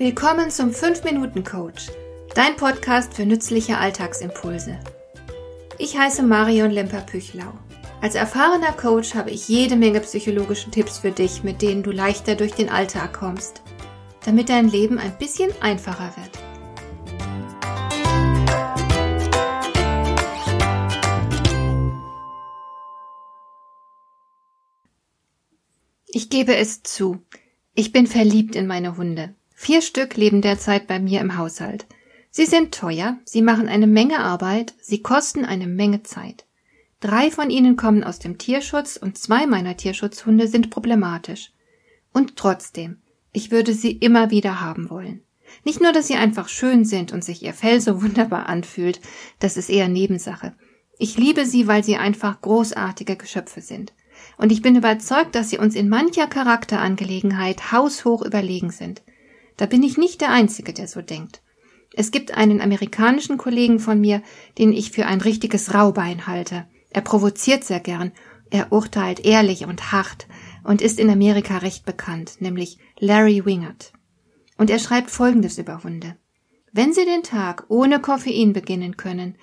Willkommen zum 5-Minuten-Coach, dein Podcast für nützliche Alltagsimpulse. Ich heiße Marion Lemper-Püchlau. Als erfahrener Coach habe ich jede Menge psychologische Tipps für dich, mit denen du leichter durch den Alltag kommst, damit dein Leben ein bisschen einfacher wird. Ich gebe es zu, ich bin verliebt in meine Hunde. Vier Stück leben derzeit bei mir im Haushalt. Sie sind teuer, sie machen eine Menge Arbeit, sie kosten eine Menge Zeit. Drei von ihnen kommen aus dem Tierschutz und zwei meiner Tierschutzhunde sind problematisch. Und trotzdem, ich würde sie immer wieder haben wollen. Nicht nur, dass sie einfach schön sind und sich ihr Fell so wunderbar anfühlt, das ist eher Nebensache. Ich liebe sie, weil sie einfach großartige Geschöpfe sind. Und ich bin überzeugt, dass sie uns in mancher Charakterangelegenheit haushoch überlegen sind. Da bin ich nicht der Einzige, der so denkt. Es gibt einen amerikanischen Kollegen von mir, den ich für ein richtiges Raubein halte. Er provoziert sehr gern, er urteilt ehrlich und hart und ist in Amerika recht bekannt, nämlich Larry Wingert. Und er schreibt Folgendes über Hunde. Wenn Sie den Tag ohne Koffein beginnen können,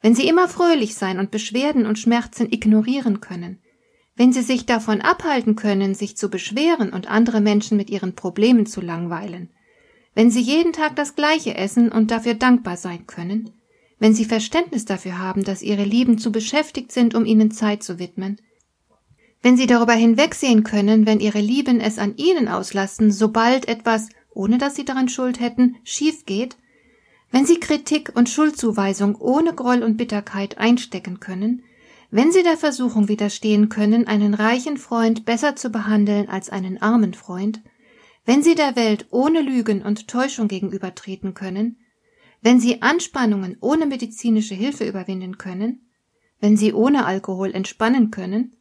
wenn Sie immer fröhlich sein und Beschwerden und Schmerzen ignorieren können, wenn Sie sich davon abhalten können, sich zu beschweren und andere Menschen mit ihren Problemen zu langweilen, wenn Sie jeden Tag das Gleiche essen und dafür dankbar sein können, wenn Sie Verständnis dafür haben, dass Ihre Lieben zu beschäftigt sind, um Ihnen Zeit zu widmen, wenn Sie darüber hinwegsehen können, wenn Ihre Lieben es an Ihnen auslassen, sobald etwas, ohne dass Sie daran Schuld hätten, schief geht, wenn Sie Kritik und Schuldzuweisung ohne Groll und Bitterkeit einstecken können, wenn Sie der Versuchung widerstehen können, einen reichen Freund besser zu behandeln als einen armen Freund, wenn Sie der Welt ohne Lügen und Täuschung gegenübertreten können, wenn Sie Anspannungen ohne medizinische Hilfe überwinden können, wenn Sie ohne Alkohol entspannen können,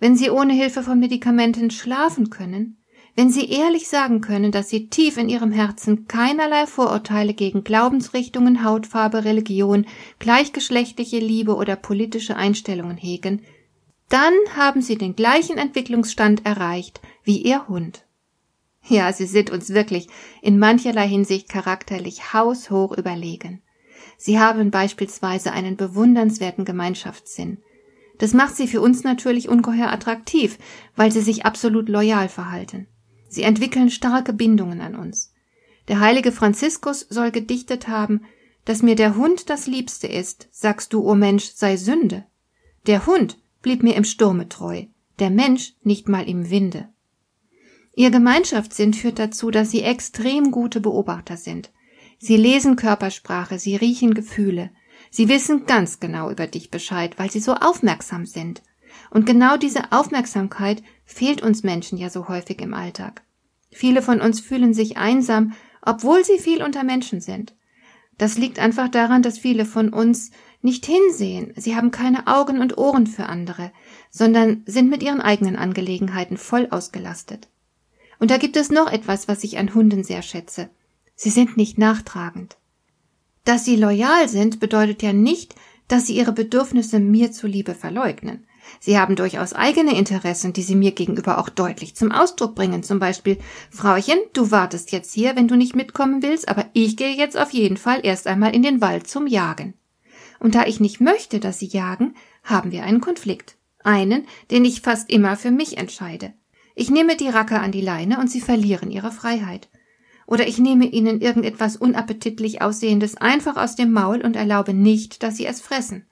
wenn Sie ohne Hilfe von Medikamenten schlafen können, wenn Sie ehrlich sagen können, dass Sie tief in Ihrem Herzen keinerlei Vorurteile gegen Glaubensrichtungen, Hautfarbe, Religion, gleichgeschlechtliche Liebe oder politische Einstellungen hegen, dann haben Sie den gleichen Entwicklungsstand erreicht wie Ihr Hund. Ja, sie sind uns wirklich in mancherlei Hinsicht charakterlich haushoch überlegen. Sie haben beispielsweise einen bewundernswerten Gemeinschaftssinn. Das macht sie für uns natürlich ungeheuer attraktiv, weil sie sich absolut loyal verhalten. Sie entwickeln starke Bindungen an uns. Der heilige Franziskus soll gedichtet haben, dass mir der Hund das Liebste ist, sagst du, o oh Mensch, sei Sünde. Der Hund blieb mir im Sturme treu, der Mensch nicht mal im Winde. Ihr Gemeinschaftssinn führt dazu, dass sie extrem gute Beobachter sind. Sie lesen Körpersprache, sie riechen Gefühle. Sie wissen ganz genau über dich Bescheid, weil sie so aufmerksam sind. Und genau diese Aufmerksamkeit fehlt uns Menschen ja so häufig im Alltag. Viele von uns fühlen sich einsam, obwohl sie viel unter Menschen sind. Das liegt einfach daran, dass viele von uns nicht hinsehen, sie haben keine Augen und Ohren für andere, sondern sind mit ihren eigenen Angelegenheiten voll ausgelastet. Und da gibt es noch etwas, was ich an Hunden sehr schätze. Sie sind nicht nachtragend. Dass sie loyal sind, bedeutet ja nicht, dass sie ihre Bedürfnisse mir zuliebe verleugnen. Sie haben durchaus eigene Interessen, die sie mir gegenüber auch deutlich zum Ausdruck bringen. Zum Beispiel, Frauchen, du wartest jetzt hier, wenn du nicht mitkommen willst, aber ich gehe jetzt auf jeden Fall erst einmal in den Wald zum Jagen. Und da ich nicht möchte, dass sie jagen, haben wir einen Konflikt. Einen, den ich fast immer für mich entscheide. Ich nehme die Racker an die Leine und sie verlieren ihre Freiheit. Oder ich nehme ihnen irgendetwas unappetitlich aussehendes einfach aus dem Maul und erlaube nicht, dass sie es fressen.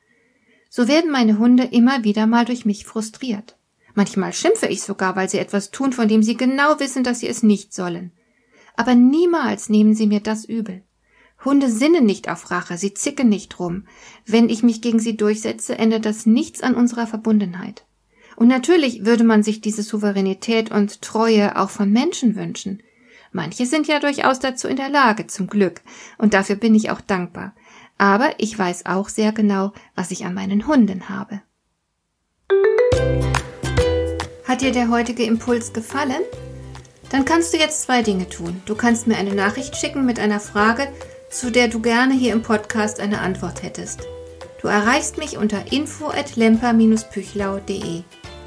So werden meine Hunde immer wieder mal durch mich frustriert. Manchmal schimpfe ich sogar, weil sie etwas tun, von dem sie genau wissen, dass sie es nicht sollen. Aber niemals nehmen sie mir das übel. Hunde sinnen nicht auf Rache, sie zicken nicht rum. Wenn ich mich gegen sie durchsetze, ändert das nichts an unserer Verbundenheit. Und natürlich würde man sich diese Souveränität und Treue auch von Menschen wünschen. Manche sind ja durchaus dazu in der Lage, zum Glück, und dafür bin ich auch dankbar. Aber ich weiß auch sehr genau, was ich an meinen Hunden habe. Hat dir der heutige Impuls gefallen? Dann kannst du jetzt zwei Dinge tun. Du kannst mir eine Nachricht schicken mit einer Frage, zu der du gerne hier im Podcast eine Antwort hättest. Du erreichst mich unter info at lemper-püchlau.de.